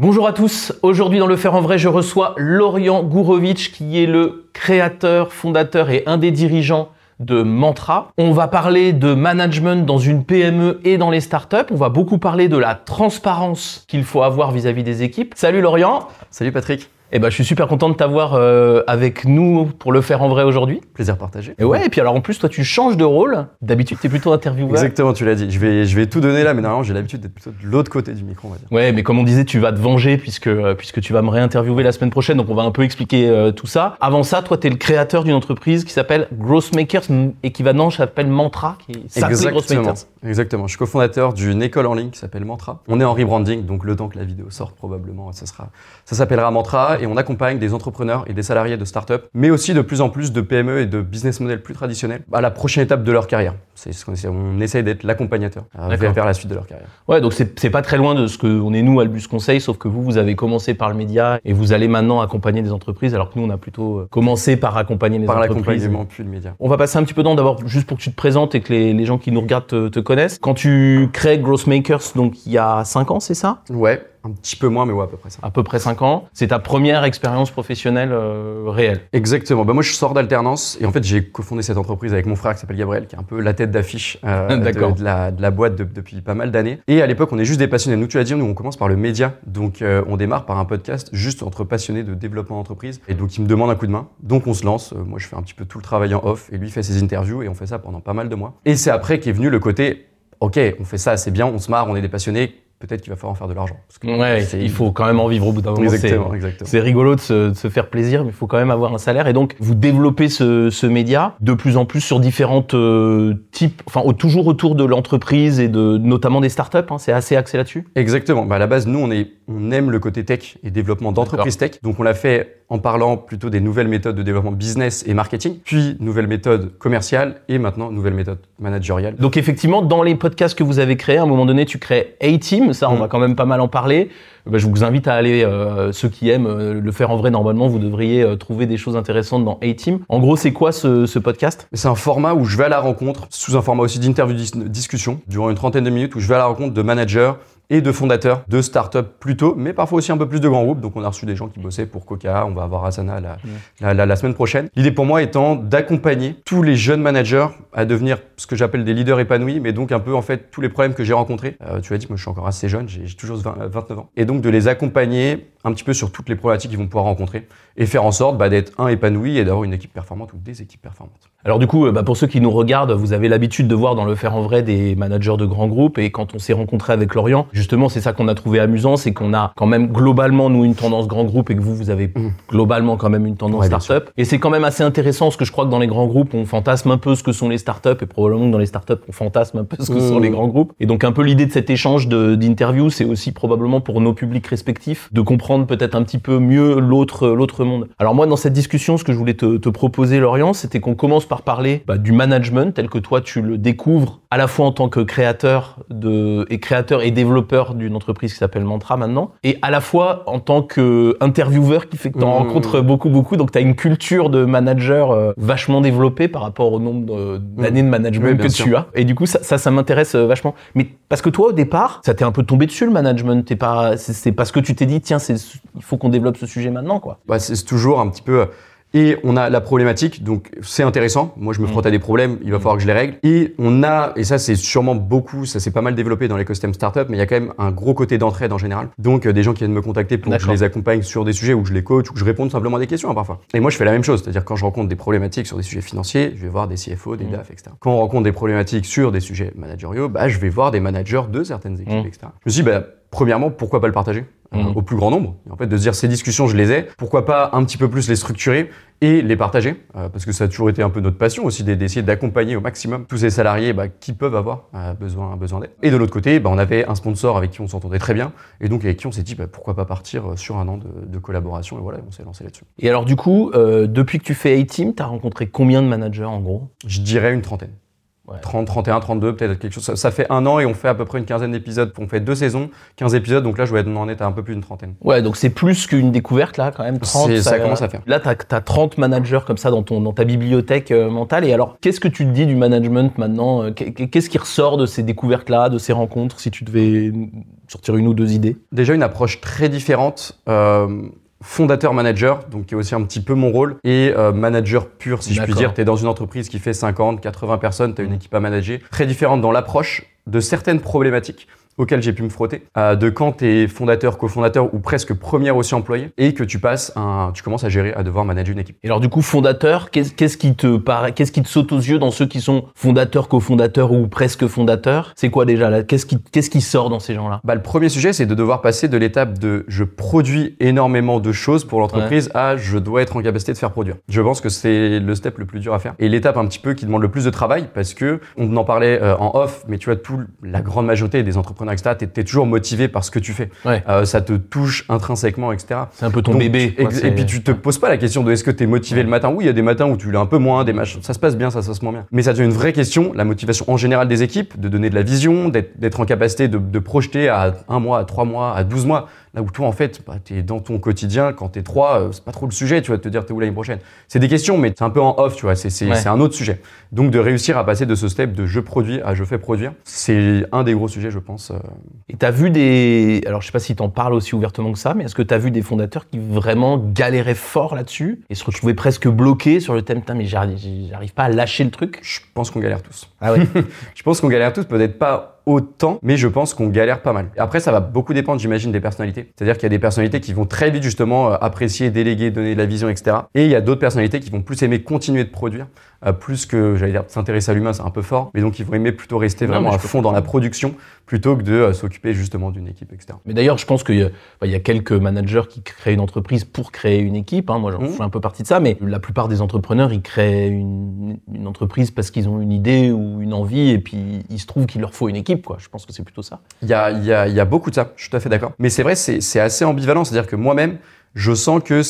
Bonjour à tous. Aujourd'hui dans le Faire en vrai, je reçois Lorian Gourovitch qui est le créateur, fondateur et un des dirigeants de Mantra. On va parler de management dans une PME et dans les startups. On va beaucoup parler de la transparence qu'il faut avoir vis-à-vis des équipes. Salut Lorian. Salut Patrick. Eh ben, je suis super content de t'avoir euh, avec nous pour le faire en vrai aujourd'hui. Plaisir partagé. Et ouais, et puis alors en plus, toi, tu changes de rôle. D'habitude, tu es plutôt intervieweur. Exactement, tu l'as dit. Je vais, je vais tout donner là, mais normalement, j'ai l'habitude d'être plutôt de l'autre côté du micro, on va dire. Ouais, mais comme on disait, tu vas te venger puisque, euh, puisque tu vas me réinterviewer la semaine prochaine, donc on va un peu expliquer euh, tout ça. Avant ça, toi, tu es le créateur d'une entreprise qui s'appelle Growthmakers et qui maintenant s'appelle Mantra, qui s'appelle Exactement. Exactement. Je suis cofondateur d'une école en ligne qui s'appelle Mantra. On est en rebranding, donc le temps que la vidéo sorte, probablement, ça sera, ça s'appellera Mantra et on accompagne des entrepreneurs et des salariés de start-up, mais aussi de plus en plus de PME et de business models plus traditionnels à la prochaine étape de leur carrière. C'est ce qu'on essaie. On essaye d'être l'accompagnateur euh, vers, vers la suite de leur carrière. Ouais, donc c'est pas très loin de ce que on est nous, Albus Conseil, sauf que vous, vous avez commencé par le média et vous allez maintenant accompagner des entreprises, alors que nous, on a plutôt euh, commencé par accompagner les Par entreprises. l'accompagnement, puis le média. On va passer un petit peu de temps d'abord juste pour que tu te présentes et que les, les gens qui nous regardent te, te Quand tu crées Growthmakers, donc il y a 5 ans, c'est ça? Ouais, un petit peu moins, mais ouais, à peu près ça. À peu près 5 ans. C'est ta première expérience professionnelle euh, réelle. Exactement. Bah moi, je sors d'alternance et en fait, j'ai cofondé cette entreprise avec mon frère qui s'appelle Gabriel, qui est un peu la tête d'affiche euh, de, de la, de la boîte de- depuis pas mal d'années. Et à l'époque, on est juste des passionnés. Nous, tu l'as dit, nous, on commence par le média. Donc, euh, on démarre par un podcast juste entre passionnés de développement d'entreprise. Et donc, il me demande un coup de main. Donc, on se lance. Euh, moi, je fais un petit peu tout le travail en off et lui fait ses interviews et on fait ça pendant pas mal de mois. Et c'est après qu'est venu le côté, OK, on fait ça, c'est bien, on se marre, on est des passionnés. Peut-être qu'il va falloir en faire de l'argent. Ouais, il faut quand même en vivre au bout d'un moment. Exactement, exactement. C'est rigolo de se, de se faire plaisir, mais il faut quand même avoir un salaire. Et donc, vous développez ce, ce média de plus en plus sur différentes euh, types, enfin, au- toujours autour de l'entreprise et de notamment des startups. Hein, c'est assez axé là-dessus? Exactement. Bah, à la base, nous, on, est, on aime le côté tech et développement d'entreprise tech. Donc, on l'a fait en parlant plutôt des nouvelles méthodes de développement business et marketing, puis nouvelles méthodes commerciales et maintenant nouvelles méthodes managériales. Donc, effectivement, dans les podcasts que vous avez créés, à un moment donné, tu crées A-Team. Ça, on Mm. va quand même pas mal en parler. Bah, je vous invite à aller, euh, ceux qui aiment euh, le faire en vrai, normalement, vous devriez euh, trouver des choses intéressantes dans A-Team. En gros, c'est quoi ce, ce podcast? C'est un format où je vais à la rencontre, sous un format aussi d'interview dis- discussion, durant une trentaine de minutes, où je vais à la rencontre de managers et de fondateurs de startups plutôt, mais parfois aussi un peu plus de grands groupes. Donc on a reçu des gens qui bossaient pour Coca, on va avoir Asana la, la, la- la semaine prochaine. L'idée pour moi étant d'accompagner tous les jeunes managers à devenir ce que j'appelle des leaders épanouis, mais donc un peu en fait tous les problèmes que j'ai rencontrés. Euh, tu as dit, moi je suis encore assez jeune, j'ai toujours 20 euh, 29 ans. Et donc de les accompagner un petit peu sur toutes les problématiques qu'ils vont pouvoir rencontrer et faire en sorte bah, d'être un épanoui et d'avoir une équipe performante ou des équipes performantes. Alors du coup, euh, bah, pour ceux qui nous regardent, vous avez l'habitude de voir dans le faire en vrai des managers de grands groupes et quand on s'est rencontré avec Lorient, justement c'est ça qu'on a trouvé amusant, c'est qu'on a quand même globalement nous une tendance grand groupe et que vous vous avez Mhm. globalement quand même une tendance Ouais, start-up. Et c'est quand même assez intéressant parce que je crois que dans les grands groupes on fantasme un peu ce que sont les start-up et probablement que dans les start-up on fantasme un peu ce que Mhm. sont les grands groupes. Et donc un peu l'idée de cet échange d'interviews, c'est aussi probablement pour nos publics respectifs de comprendre peut-être un petit peu mieux l'autre l'autre monde. Alors moi dans cette discussion, ce que je voulais te, te proposer Lorient, c'était qu'on commence par parler bah, du management tel que toi tu le découvres à la fois en tant que créateur de et créateur et développeur d'une entreprise qui s'appelle Mantra maintenant et à la fois en tant que intervieweur qui fait que tu en Mmh. rencontres beaucoup beaucoup. Donc tu as une culture de manager euh, vachement développée par rapport au nombre de- d'années de management que tu as. Et du coup ça ça, ça m'intéresse euh, vachement. Mais parce que toi au départ ça t'est un peu tombé dessus le management. T'es pas c'est parce que tu t'es dit tiens c'est il faut qu'on développe ce sujet maintenant quoi Bah, c'est toujours un petit peu. Et on a la problématique, donc c'est intéressant. Moi, je me frotte à des problèmes, il va falloir que je les règle. Et on a, et ça, c'est sûrement beaucoup, ça s'est pas mal développé dans l'écosystème startup, mais il y a quand même un gros côté d'entraide en général. Donc, euh, des gens qui viennent me contacter pour que je les accompagne sur des sujets ou que je les coach ou que je réponde simplement à des questions hein, parfois. Et moi, je fais la même chose, c'est-à-dire quand je rencontre des problématiques sur des sujets financiers, je vais voir des CFO, des Mhm. DAF, etc. Quand on rencontre des problématiques sur des sujets managériaux, bah, je vais voir des managers de certaines équipes, etc. Je me suis dit, bah, premièrement, pourquoi pas le partager euh, Mhm. au plus grand nombre? Et En fait, de se dire, ces discussions, je les ai, pourquoi pas un petit peu plus les structurer et les partager? Euh, Parce que ça a toujours été un peu notre passion aussi d'e- d'essayer d'accompagner au maximum tous ces salariés bah, qui peuvent avoir euh, besoin, besoin d'aide. Et de l'autre côté, bah, on avait un sponsor avec qui on s'entendait très bien et donc avec qui on s'est dit, bah, pourquoi pas partir sur un an de, de collaboration et voilà, on s'est lancé là-dessus. et alors du coup depuis que tu fais A-Team t'as rencontré combien de managers en gros? Je dirais une trentaine. 30, 31, 32, peut-être quelque chose. Ça, ça, fait un an et on fait à peu près une quinzaine d'épisodes. On fait deux saisons, 15 épisodes, donc là je vais en être à un peu plus d'une trentaine. Ouais, donc c'est plus qu'une découverte là, quand même. 30, ça, ça commence à faire. Là, tu as, 30 managers comme ça dans, ton, dans ta bibliothèque euh, mentale. Et alors, qu'est-ce que tu te dis du management maintenant euh, Qu'est-ce qui ressort de ces découvertes-là, de ces rencontres, si tu devais sortir une ou deux idées? Déjà, une approche très différente. Euh, fondateur-manager, donc qui est aussi un petit peu mon rôle, et euh, manager pur, si je puis dire. Tu es dans une entreprise qui fait 50, 80 personnes, tu as une mmh. équipe à manager. Très différente dans l'approche de certaines problématiques auquel j'ai pu me frotter, euh, de quand tu es fondateur, cofondateur ou presque premier aussi employé et que tu passes un, tu commences à gérer, à devoir manager une équipe. Et alors du coup, fondateur, qu'est-ce qui te paraît, qu'est-ce qui te saute aux yeux dans ceux qui sont fondateurs, cofondateurs ou presque fondateurs? C'est quoi déjà là? Qu'est-ce qui, qu'est-ce qui sort dans ces gens-là? Bah, Le premier sujet, c'est de devoir passer de l'étape de je produis énormément de choses pour l'entreprise à je dois être en capacité de faire produire. Je pense que c'est le step le plus dur à faire. Et l'étape un petit peu qui demande le plus de travail parce que on en parlait euh, en off, mais tu vois, tout, la grande majorité des entrepreneurs tu es, toujours motivé par ce que tu fais. Euh, ça te touche intrinsèquement, etc. C'est un peu ton bébé. et puis tu te poses pas la question de est-ce que tu es motivé le matin. Oui, il y a des matins où tu l'es un peu moins, des matchs, ça se passe bien, ça, ça se moins bien. Mais ça devient une vraie question, la motivation en général des équipes, de donner de la vision, d'être en capacité de, de projeter à un mois, à trois mois, à douze mois. Là où toi, en fait, bah, tu es dans ton quotidien, quand tu es trois, euh, c'est pas trop le sujet, tu vas te dire t'es où l'année prochaine. C'est des questions, mais c'est un peu en off, tu vois, c'est un autre sujet. Donc de réussir à passer de ce step de je produis à je fais produire, c'est un des gros sujets, je pense. Euh. Et tu as vu des. Alors je sais pas si tu en parles aussi ouvertement que ça, mais est-ce que tu as vu des fondateurs qui vraiment galéraient fort là-dessus et se retrouvaient presque bloqués sur le thème, mais j'arrive pas à lâcher le truc? Je pense qu'on galère tous. Ah ouais Je pense qu'on galère tous, peut-être pas autant, mais je pense qu'on galère pas mal. Après, ça va beaucoup dépendre, j'imagine, des personnalités. C'est-à-dire qu'il y a des personnalités qui vont très vite justement euh, apprécier, déléguer, donner de la vision, etc. Et il y a d'autres personnalités qui vont plus aimer continuer de produire, euh, plus que, j'allais dire, s'intéresser à l'humain, c'est un peu fort, mais donc ils vont aimer plutôt rester vraiment à fond dans la production plutôt que de euh, s'occuper justement d'une équipe, etc. Mais d'ailleurs, je pense qu'il y, y, a quelques managers qui créent une entreprise pour créer une équipe. Hein. Moi, j'en mmh. fais un peu partie de ça, mais la plupart des entrepreneurs, ils créent une, une entreprise parce qu'ils ont une idée ou une envie, et puis il se trouve qu'il leur faut une équipe. Quoi. Je pense que c'est plutôt ça. Il y a, y, a, y a, beaucoup de ça, je suis tout à fait d'accord. Mais c'est vrai, c'est assez ambivalent. C'est-à-dire que moi-même, je sens que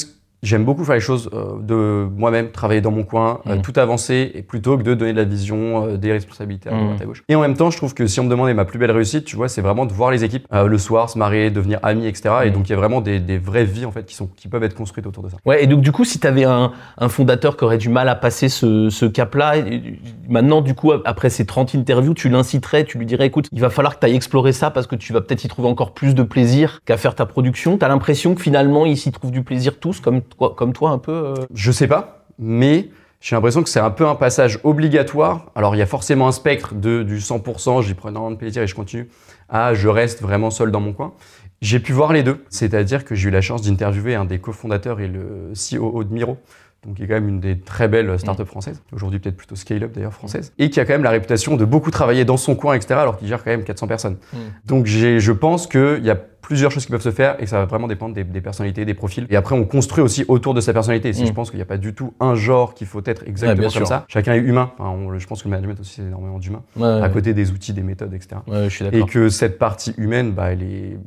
J'aime beaucoup faire les choses euh, de moi-même, travailler dans mon coin, euh, mmh. tout avancer, et plutôt que de donner de la vision, euh, des responsabilités à droite mmh. à gauche. Et en même temps, je trouve que si on me demandait ma plus belle réussite, tu vois, c'est vraiment de voir les équipes le soir, se marrer, devenir amis, etc. Et mmh. donc il y a vraiment des, des, vraies vies en fait qui sont qui peuvent être construites autour de ça. Ouais. Et donc du coup, si tu avais un, un, fondateur qui aurait du mal à passer ce, ce cap-là, maintenant du coup après ces 30 interviews, tu l'inciterais, tu lui dirais, écoute, il va falloir que tu ailles explorer ça parce que tu vas peut-être y trouver encore plus de plaisir qu'à faire ta production. T'as l'impression que finalement ils s'y trouvent du plaisir tous, comme toi, comme toi un peu euh, Je sais pas, mais j'ai l'impression que c'est un peu un passage obligatoire. Alors il y a forcément un spectre de, du 100%, j'y prends énormément de plaisir et je continue, à je reste vraiment seul dans mon coin. J'ai pu voir les deux, c'est-à-dire que j'ai eu la chance d'interviewer un des cofondateurs et le CEO de Miro, donc qui est quand même une des très belles startups mm. françaises, aujourd'hui peut-être plutôt scale-up d'ailleurs française, et qui a quand même la réputation de beaucoup travailler dans son coin, etc., alors qu'il gère quand même 400 personnes. Mm. Donc je pense qu'il y a plusieurs choses qui peuvent se faire et ça va vraiment dépendre des, personnalités, des profils. Et après, on construit aussi autour de sa personnalité. Si mm. je pense qu'il n'y a pas du tout un genre qu'il faut être exactement comme ça, chacun est humain. je pense que le management aussi, c'est énormément d'humain. à côté des outils, des méthodes, etc. Je suis et que cette partie humaine, bah, elle, est,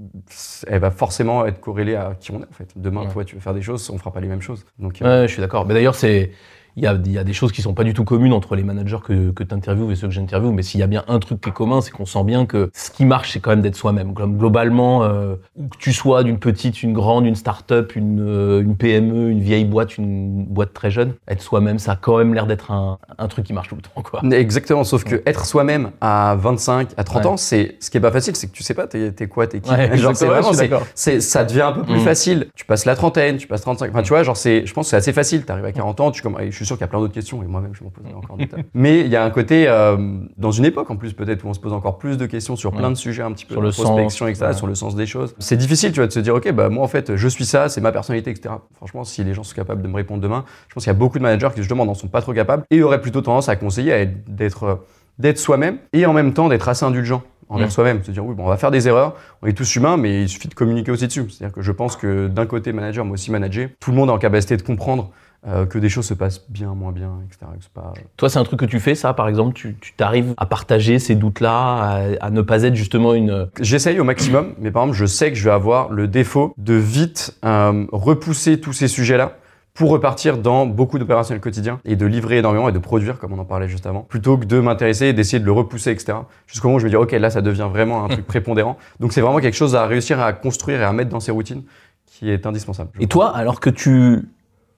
elle va forcément être corrélée à qui on est en fait. Demain, toi, tu veux faire des choses, on fera pas les mêmes choses. Donc, euh, je suis d'accord. Mais d'ailleurs, c'est il y, a, il y a, des choses qui sont pas du tout communes entre les managers que, que tu interviews et ceux que j'interviewe, mais s'il y a bien un truc qui est commun, c'est qu'on sent bien que ce qui marche, c'est quand même d'être soi-même. Globalement, euh, où que tu sois d'une petite, une grande, une start-up, une, euh, une, PME, une vieille boîte, une boîte très jeune, être soi-même, ça a quand même l'air d'être un, un, truc qui marche tout le temps. Quoi. Exactement, sauf que être soi-même à 25, à 30 ans, c'est ce qui est pas facile, c'est que tu sais pas t'es, es quoi, t'es qui. genre, c'est vraiment, c'est, ça devient un peu plus mm. facile. Tu passes la trentaine, tu passes 35, enfin tu vois, genre c'est, je pense que c'est assez facile. T'arrives à 40 ans, tu, comme, je suis sûr qu'il y a plein d'autres questions et moi-même je m'en pose encore des tas. Mais il y a un côté, euh, dans une époque en plus peut-être, où on se pose encore plus de questions sur plein de sujets un petit peu, sur le prospection, etc., sur le sens des choses. C'est difficile, tu vois, de se dire, ok, bah moi en fait, je suis ça, c'est ma personnalité, etc. Franchement, si les gens sont capables de me répondre demain, je pense qu'il y a beaucoup de managers qui justement n'en sont pas trop capables et auraient plutôt tendance à conseiller d'être d'être soi-même et en même temps d'être assez indulgent envers mm. soi-même, se dire oui, bon, on va faire des erreurs, on est tous humains, mais il suffit de communiquer aussi dessus. C'est-à-dire que je pense que d'un côté manager, moi aussi manager, tout le monde est en capacité de comprendre euh, que des choses se passent bien, moins bien, etc. Pas... Toi, c'est un truc que tu fais, ça, par exemple Tu t'arrives à partager ces doutes-là, à, ne pas être justement une... J'essaye au maximum, mais par exemple, je sais que je vais avoir le défaut de vite euh, repousser tous ces sujets-là pour repartir dans beaucoup d'opérationnels quotidiens et de livrer énormément et de produire, comme on en parlait juste avant, plutôt que de m'intéresser et d'essayer de le repousser, etc. Jusqu'au moment où je me dis, OK, là, ça devient vraiment un truc prépondérant. Donc, c'est vraiment quelque chose à réussir à construire et à mettre dans ses routines qui est indispensable. Et toi, alors que tu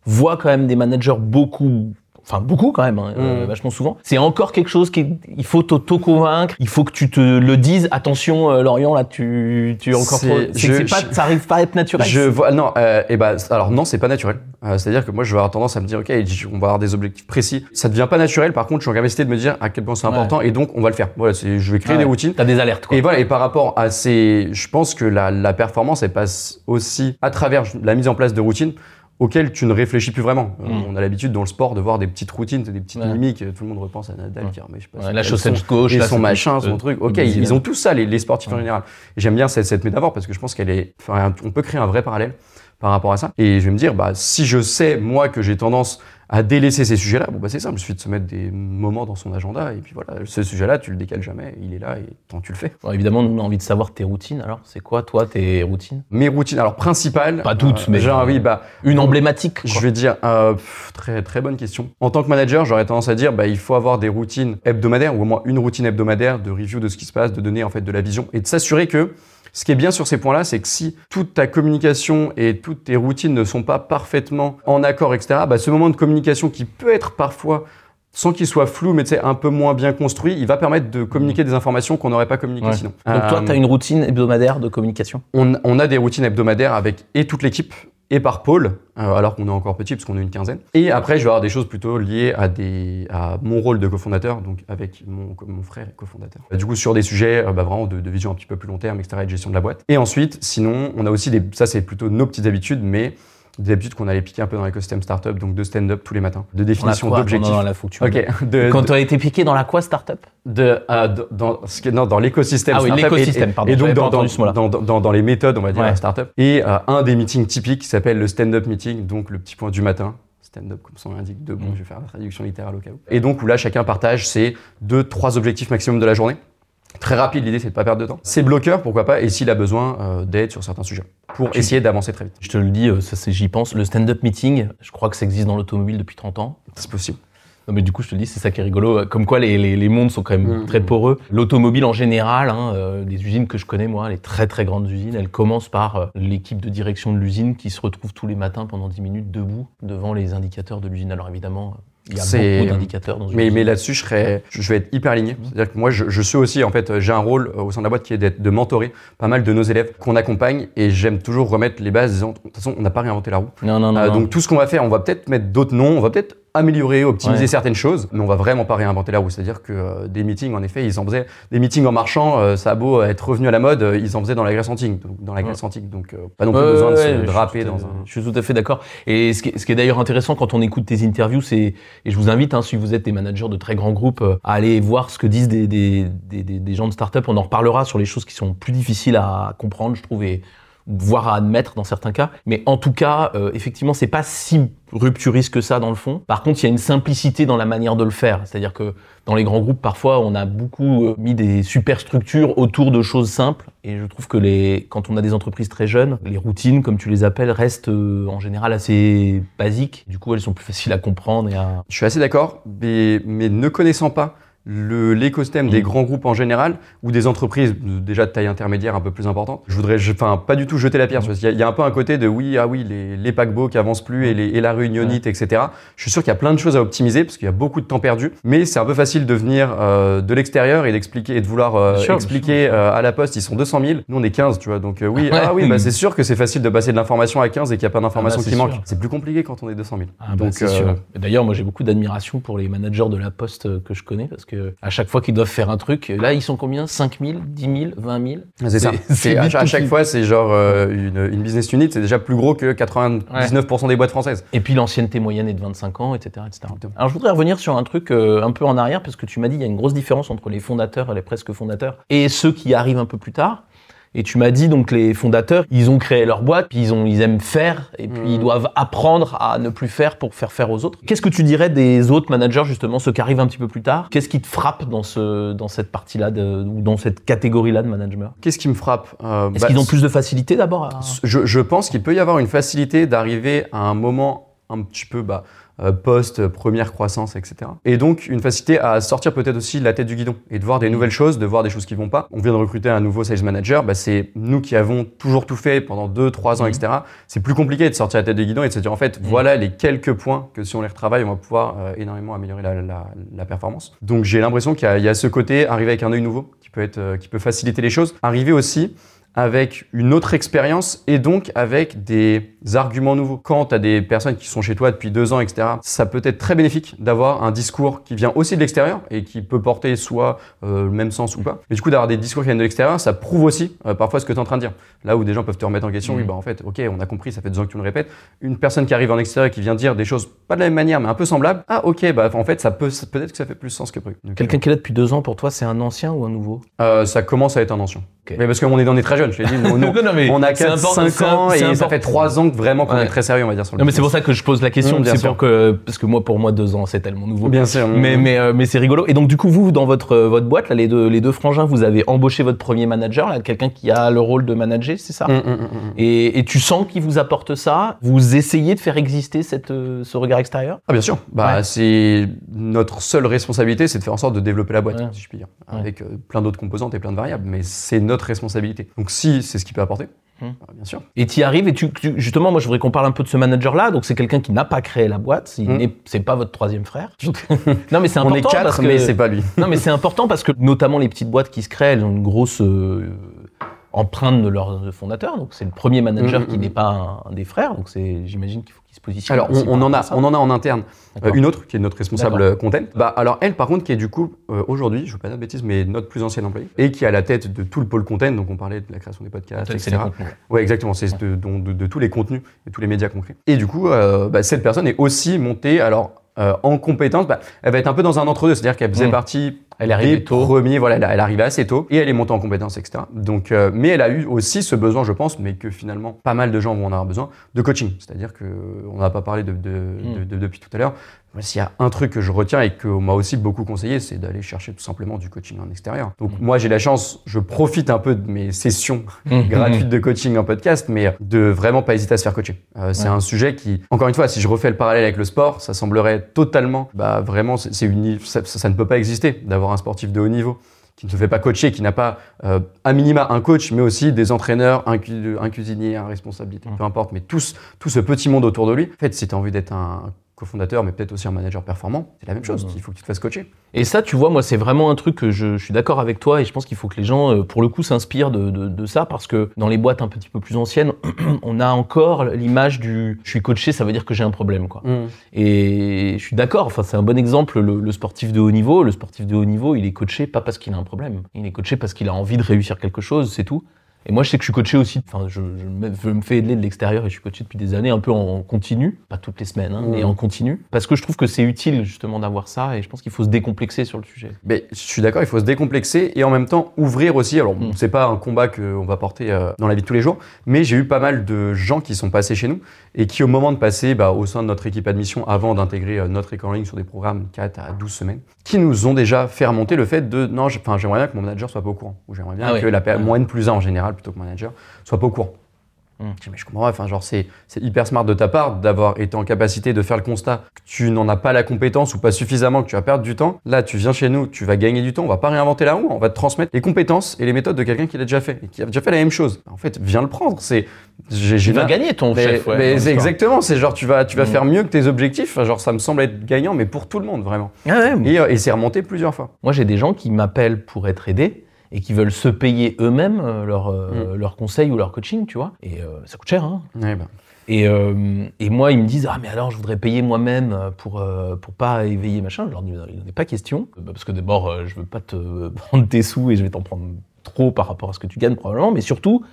vois quand même des managers beaucoup enfin beaucoup quand même, hein, euh, Mm. vachement souvent. C'est encore quelque chose qui, il faut t'auto-convaincre, il faut que tu te le dises. Attention, euh, Lorient, là, tu, tu es encore trop. C'est pas, je- ça arrive pas à être naturel. Je vois, non, euh, et bah, alors non, c'est pas naturel. Euh, C'est-à-dire que moi, je vais avoir tendance à me dire, ok, on va avoir des objectifs précis. Ça devient pas naturel. Par contre, je suis en capacité de me dire à quel point c'est Ouais. important, et donc on va le faire. Voilà, c'est, je vais créer Ouais. des routines. T'as des alertes, quoi. Et voilà, et par rapport à ces, je pense que la, la performance, elle passe aussi à travers la mise en place de routines auxquelles tu ne réfléchis plus vraiment. Euh, Mm. On a l'habitude dans le sport de voir des petites routines, des petites Ouais. mimiques. Tout le monde repense à Nadal Ouais. qui remet, je sais pas, Ouais, son la chaussette gauche, et là, son machin, son euh, truc. Ok, ils ont tous ça, les, les sportifs en général. Et j'aime bien cette, cette métaphore parce que je pense qu'elle est, enfin, on peut créer un vrai parallèle par rapport à ça. Et je vais me dire, bah, si je sais, moi, que j'ai tendance à délaisser ces sujets-là, bon, bah, c'est simple, il suffit de se mettre des moments dans son agenda, et puis voilà, ce sujet-là, tu le décales jamais, il est là, et tant tu le fais. Évidemment, nous, on a envie de savoir tes routines. Alors, c'est quoi, toi, tes routines? Mes routines, alors principales. Pas toutes, mais- Genre, oui, bah, Une emblématique, quoi. je vais dire, euh, pff, très, très bonne question. En tant que manager, j'aurais tendance à dire, bah, il faut avoir des routines hebdomadaires, ou au moins une routine hebdomadaire de review de ce qui se passe, de donner en fait de la vision, et de s'assurer que ce qui est bien sur ces points-là, c'est que si toute ta communication et toutes tes routines ne sont pas parfaitement en accord, etc., bah, ce moment de communication qui peut être parfois sans qu'il soit flou, mais un peu moins bien construit, il va permettre de communiquer des informations qu'on n'aurait pas communiquées Ouais. sinon. Donc, toi, Euh, tu as une routine hebdomadaire de communication? on, on a des routines hebdomadaires avec et toute l'équipe et par pôle, euh, alors qu'on est encore petit parce qu'on est une quinzaine. Et après, je vais avoir des choses plutôt liées à, mon rôle de cofondateur, donc avec mon, mon frère et cofondateur. Euh, Du coup, sur des sujets euh, bah, vraiment de, de vision un petit peu plus long terme, etc., et de gestion de la boîte. Et ensuite, sinon, on a aussi des, ça c'est plutôt nos petites habitudes, mais des habitudes qu'on allait piquer un peu dans l'écosystème startup, donc de stand-up tous les matins, de définition d'objectifs. Non, non, là, faut que tu me dises. Ok, de, Quand de- tu as été piqué dans la quoi, startup de, euh, de- dans, ce qui est- non, dans l'écosystème Ah oui, l'écosystème, pardon, Et donc, dans, dans, entendu ce mot-là. dans, dans, dans les méthodes, on va dire, Ouais. la startup. Et euh, un des meetings typiques qui s'appelle le stand-up meeting, donc le petit point du matin. Stand-up, comme son nom l'indique, debout. Mm. Je vais faire la traduction littérale au cas où. Et donc, où là, chacun partage ses deux, trois objectifs maximum de la journée. Très rapide, l'idée, c'est de pas perdre de temps. C'est bloqueur, pourquoi pas, et s'il a besoin euh, d'aide sur certains sujets, pour Tu- essayer d'avancer très vite. Je te le dis, euh, ça c'est j'y pense. Le stand-up meeting, je crois que ça existe dans l'automobile depuis 30 ans. C'est possible. Non mais du coup je te le dis, c'est ça qui est rigolo. Comme quoi les, les, les mondes sont quand même Mhm. très poreux. L'automobile en général, hein, euh, les usines que je connais moi, les très très grandes usines, elles commencent par euh, l'équipe de direction de l'usine qui se retrouve tous les matins pendant 10 minutes debout devant les indicateurs de l'usine. Alors évidemment, il y a C'est- beaucoup d'indicateurs dans une Mais, mais là-dessus, je, serais, je vais être hyper aligné. C'est-à-dire que moi, je, je suis aussi, en fait, j'ai un rôle euh, au sein de la boîte qui est d'être- de mentorer pas mal de nos élèves qu'on accompagne et j'aime toujours remettre les bases disant, de toute façon, on n'a pas réinventé la roue. Non, non, non. Euh, non. donc tout ce qu'on va faire, on va peut-être mettre d'autres noms, on va peut-être améliorer, optimiser Ouais. certaines choses, mais on va vraiment pas réinventer la roue. C'est-à-dire que euh, des meetings, en effet, ils en faisaient des meetings en marchant, euh, ça a beau être revenu à la mode, euh, ils en faisaient dans la Grèce antique, donc, dans la Grèce antique, donc euh, pas non plus besoin de se draper à- dans un. Je suis tout à fait d'accord. Et ce qui est, ce qui est d'ailleurs intéressant quand on écoute tes interviews, c'est et je vous invite, hein, si vous êtes des managers de très grands groupes, euh, à aller voir ce que disent des, des, des, des- des gens de start-up. On en reparlera sur les choses qui sont plus difficiles à comprendre, je trouve, et voire à admettre dans certains cas. Mais en tout cas, euh, effectivement, c'est pas si rupturiste que ça dans le fond. Par contre, il y a une simplicité dans la manière de le faire. C'est-à-dire que dans les grands groupes, parfois, on a beaucoup euh, mis des superstructures autour de choses simples. Et je trouve que les, quand on a des entreprises très jeunes, les routines, comme tu les appelles, restent euh, en général assez basiques. Du coup, elles sont plus faciles à comprendre et à... Je suis assez d'accord, mais, mais ne connaissant pas l'écosystème des Mm. grands groupes en général ou des entreprises de- déjà de taille intermédiaire un peu plus importante, je voudrais, je- enfin, pas du tout jeter la pierre. Mm. parce qu'il y, a- il y a un peu un côté de oui, ah oui, les, les paquebots qui avancent plus et, les, et la réunionite, etc. Je suis sûr qu'il y a plein de choses à optimiser parce qu'il y a beaucoup de temps perdu, mais c'est un peu facile de venir euh, de l'extérieur et d'expliquer et de vouloir euh, sûr, expliquer euh, à la poste, ils sont 200 000, nous on est 15, tu vois. Donc euh, oui, ah oui, bah, c'est sûr que c'est facile de passer de l'information à 15 et qu'il n'y a pas d'information Ah bah, qui c'est manque. sûr. C'est plus compliqué quand on est 200 000. Ah bah, Donc euh, sûr. D'ailleurs, moi j'ai beaucoup d'admiration pour les managers de la Poste euh, que je connais parce que à chaque fois qu'ils doivent faire un truc, là ils sont combien? 5 000, 10 000, 20 000 C'est ça. C'est- à, chaque fois, c'est genre euh, une, une business unit, c'est déjà plus gros que 99% des boîtes françaises. Et puis l'ancienneté moyenne est de 25 ans, etc. etc. Alors je voudrais revenir sur un truc euh, un peu en arrière parce que tu m'as dit il y a une grosse différence entre les fondateurs et les presque fondateurs et ceux qui arrivent un peu plus tard. Et tu m'as dit donc les fondateurs, ils ont créé leur boîte, puis ils ont, ils aiment faire, et puis ils doivent apprendre à ne plus faire pour faire faire aux autres. Qu'est-ce que tu dirais des autres managers justement, ceux qui arrivent un petit peu plus tard? Qu'est-ce qui te frappe dans ce, dans cette partie-là ou dans cette catégorie-là de management? Qu'est-ce qui me frappe Euh, Est-ce bah, qu'ils ont plus de facilité d'abord à... je, je pense qu'il peut y avoir une facilité d'arriver à un moment un petit peu bah, post, euh, première croissance, etc. Et donc une facilité à sortir peut-être aussi de la tête du guidon et de voir des nouvelles choses, de voir des choses qui vont pas. On vient de recruter un nouveau sales manager, bah, c'est nous qui avons toujours tout fait pendant 2, 3 ans, etc. C'est plus compliqué de sortir la tête du guidon et de se dire en fait Mhm. voilà les quelques points que si on les retravaille, on va pouvoir euh, énormément améliorer la, la- la performance. Donc j'ai l'impression qu'il y, y a ce côté arriver avec un œil nouveau qui peut être euh, qui peut faciliter les choses. Arriver aussi avec une autre expérience et donc avec des arguments nouveaux. Quand tu as des personnes qui sont chez toi depuis deux ans, etc., ça peut être très bénéfique d'avoir un discours qui vient aussi de l'extérieur et qui peut porter soit euh, le même sens ou pas. Mais du coup, d'avoir des discours qui viennent de l'extérieur, ça prouve aussi euh, parfois ce que tu es en train de dire. Là où des gens peuvent te remettre en question, Mhm. oui, bah en fait, ok, on a compris, ça fait deux ans que tu me le répètes. Une personne qui arrive en extérieur et qui vient dire des choses pas de la même manière, mais un peu semblables, ah ok, bah en fait, ça peut peut-être que ça fait plus sens que prévu. Quelqu'un qui est là depuis deux ans, pour toi, c'est un ancien ou un nouveau? Euh, ça commence à être un ancien. Mais parce qu'on est, on est très je dit. non, mais on a c'est 4, important- 5 c'est ans et ça fait 3 ans que vraiment qu'on Ouais. est très sérieux, on va dire, sur le Non, mais c'est pour ça que je pose la question. C'est sûr. pour que parce que moi, pour moi, deux ans, c'est tellement nouveau. Bien sûr. Mais mais euh, mais c'est rigolo. Et donc du coup, vous dans votre euh, votre boîte là, les deux les deux frangins, vous avez embauché votre premier manager là, quelqu'un qui a le rôle de manager, c'est ça et, et tu sens qu'il vous apporte ça? Vous essayez de faire exister cette euh, ce regard extérieur? Ah bien sûr, bah Ouais. c'est notre seule responsabilité, c'est de faire en sorte de développer la boîte, Ouais. si je puis dire, avec euh, plein d'autres composantes et plein de variables, mais c'est notre responsabilité. Donc si c'est ce qu'il peut apporter, Hum. bah, bien sûr. Et tu y arrives et tu, tu- justement, moi je voudrais qu'on parle un peu de ce manager-là. Donc c'est quelqu'un qui n'a pas créé la boîte, Mm. n'est- c'est pas votre troisième frère. non mais c'est On important est parce quatre, que mais c'est pas lui. non mais c'est important parce que notamment les petites boîtes qui se créent, elles ont une grosse euh, empreinte de leur fondateur. Donc c'est le premier manager Mm, mm, qui mm. n'est pas un, un des frères. Donc c'est j'imagine qu'il faut qu'il se positionne. Alors on, en a, ça. on en a en interne euh, une autre qui est notre responsable euh, content. Bah alors elle par contre qui est du coup euh, aujourd'hui, je veux pas dire de bêtises, mais notre plus ancienne employée et qui est à la tête de tout le pôle content. Donc on parlait de la création des podcasts, etc. contenus. Ouais, exactement. C'est de, dont- de- de tous les contenus et tous les médias concrets. Et du coup, euh, bah, cette personne est aussi montée, alors, euh, en compétence, bah, elle va être un peu dans un entre-deux. C'est-à-dire qu'elle faisait Mm. partie Elle est arrivée des tôt. premiers, voilà, elle, elle arrivait assez tôt et elle est montée en compétence, etc. Donc, euh, mais elle a eu aussi ce besoin, je pense, mais que finalement, pas mal de gens vont en avoir besoin, de coaching. C'est-à-dire que on n'a pas parlé de, de- Mm. de- de- depuis tout à l'heure. S'il y a un truc que je retiens et qu'on m'a aussi beaucoup conseillé, c'est d'aller chercher tout simplement du coaching en extérieur. Donc, Mm. moi, j'ai la chance, je profite un peu de mes sessions Mhm. gratuite de coaching en podcast, mais de vraiment pas hésiter à se faire coacher. Euh, c'est Ouais. un sujet qui, encore une fois, si je refais le parallèle avec le sport, ça semblerait totalement, bah vraiment, c'est une, ça, ça- ça ne peut pas exister d'avoir un sportif de haut niveau qui ne se fait pas coacher, qui n'a pas euh, à minima un coach, mais aussi des entraîneurs, un, cu- un cuisinier, un responsabilité, Mm. peu importe, mais tous, tout ce petit monde autour de lui. En fait, si tu as envie d'être un cofondateur, mais peut-être aussi un manager performant, c'est la même chose. Mm. Il faut que tu te fasses coacher. Et ça, tu vois, moi, c'est vraiment un truc que je, je suis d'accord avec toi et je pense qu'il faut que les gens, euh, pour le coup, s'inspirent de, de- de ça parce que dans les boîtes un petit peu plus anciennes, on a encore l'image du je suis coaché, ça veut dire que j'ai un problème, quoi. Et je suis d'accord, enfin, c'est un bon exemple, le, le sportif de haut niveau. Le sportif de haut niveau, il est coaché pas parce qu'il a un problème. Il est coaché parce qu'il a envie de réussir quelque chose, c'est tout. Et moi, je sais que je suis coaché aussi. Enfin, je, je me je me fais aider de l'extérieur et je suis coaché depuis des années, un peu en continu, pas toutes les semaines, hein, mais en continu, parce que je trouve que c'est utile justement d'avoir ça et je pense qu'il faut se décomplexer sur le sujet. Mais je suis d'accord, il faut se décomplexer et en même temps ouvrir aussi. Alors, Mm. c'est pas un combat qu'on va porter euh, dans la vie de tous les jours, mais j'ai eu pas mal de gens qui sont passés chez nous et qui, au moment de passer bah, au sein de notre équipe admission, avant d'intégrer euh, notre école en ligne sur des programmes 4 à 12 semaines, qui nous ont déjà fait remonter le fait de non, j'aimerais bien que mon manager soit pas au courant, ou j'aimerais bien Ah que la per- Ouais. moins N plus 1 en général, plutôt que manager, soit pas au courant. Mm. Je dis, mais je comprends pas, enfin, genre, c'est, hyper smart de ta part d'avoir été en capacité de faire le constat que tu n'en as pas la compétence ou pas suffisamment, que tu vas perdre du temps. Là, tu viens chez nous, tu vas gagner du temps, on va pas réinventer la roue, on va te transmettre les compétences et les méthodes de quelqu'un qui l'a déjà fait et qui a déjà fait la même chose. En fait, viens le prendre. C'est, j'ai, Tu vas gagner ton mais, chef. ouais, mais exactement, c'est genre, tu vas, tu vas Mm. faire mieux que tes objectifs. Enfin, genre, ça me semble être gagnant, mais pour tout le monde, vraiment. Ah ouais, mais Et, euh, et c'est remonté plusieurs fois. Moi, j'ai des gens qui m'appellent pour être aidés et qui veulent se payer eux-mêmes euh, leur, euh, Mm. leur conseil ou leur coaching, tu vois. Et euh, ça coûte cher, hein. Ouais, bah. Et, euh, et moi, ils me disent Ah, mais alors, je voudrais payer moi-même pour, euh, pour pas éveiller machin. Je leur dis Il n'en est pas question. Bah, Parce que d'abord, je veux pas te prendre tes sous et je vais t'en prendre trop par rapport à ce que tu gagnes, probablement. Mais surtout,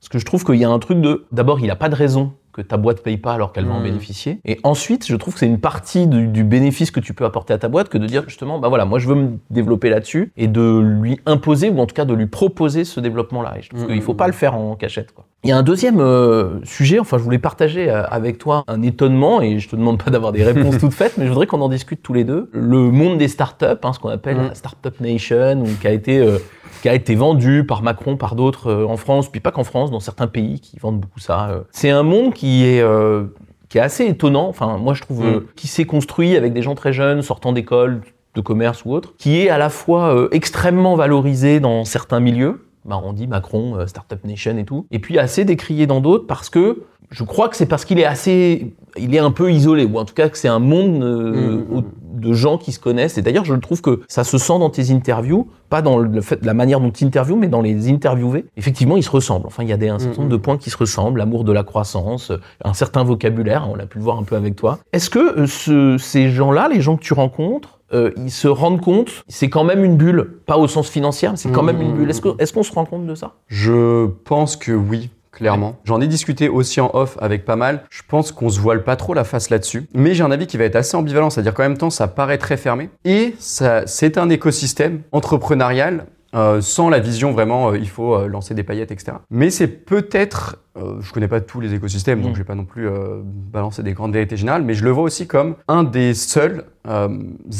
parce que je trouve qu'il y a un truc de. D'abord, il n'a pas de raison que ta boîte paye pas alors qu'elle va en Mm. bénéficier. Et ensuite, je trouve que c'est une partie du, du bénéfice que tu peux apporter à ta boîte que de dire justement, bah voilà, moi je veux me développer là-dessus et de lui imposer ou en tout cas de lui proposer ce développement-là. Et je trouve Mm, qu'il faut pas le faire en cachette. Quoi. Il y a un deuxième euh, sujet, enfin je voulais partager euh, avec toi un étonnement et je te demande pas d'avoir des réponses toutes faites, mais je voudrais qu'on en discute tous les deux. Le monde des startups, hein, ce qu'on appelle Mm. la Startup Nation, ou qui a été euh, qui a été vendu par Macron, par d'autres euh, en France, puis pas qu'en France, dans certains pays qui vendent beaucoup ça. C'est un monde qui est euh, qui est assez étonnant. Enfin, moi, je trouve, Mm. euh, qui s'est construit avec des gens très jeunes, sortant d'école, de commerce ou autre, qui est à la fois euh, extrêmement valorisé dans certains milieux. On dit Macron, euh, Startup Nation et tout. Et puis assez décrié dans d'autres parce que je crois que c'est parce qu'il est assez, il est un peu isolé, ou en tout cas que c'est un monde euh, Mm, mm, au- de gens qui se connaissent. Et d'ailleurs, je trouve que ça se sent dans tes interviews, pas dans le fait, la manière dont tu interviews, mais dans les interviewés. Effectivement, ils se ressemblent. Enfin, il y a des, un certain nombre de points qui se ressemblent, l'amour de la croissance, euh, un certain vocabulaire, on l'a pu le voir un peu avec toi. Est-ce que ce- ces gens-là, les gens que tu rencontres, euh, ils se rendent compte, c'est quand même une bulle, pas au sens financier, mais c'est quand même une mm, bulle. Est-ce qu'on se rend compte de ça? Je pense que oui. Clairement. J'en ai discuté aussi en off avec pas mal. Je pense qu'on se voile pas trop la face là-dessus. Mais j'ai un avis qui va être assez ambivalent. C'est-à-dire qu'en même temps, ça paraît très fermé. Et ça, c'est un écosystème entrepreneurial euh, sans la vision vraiment, euh, il faut euh, lancer des paillettes, etc. Mais c'est peut-être, euh, je connais pas tous les écosystèmes, donc Mm. je vais pas non plus euh, balancer des grandes vérités générales, mais je le vois aussi comme un des seuls euh,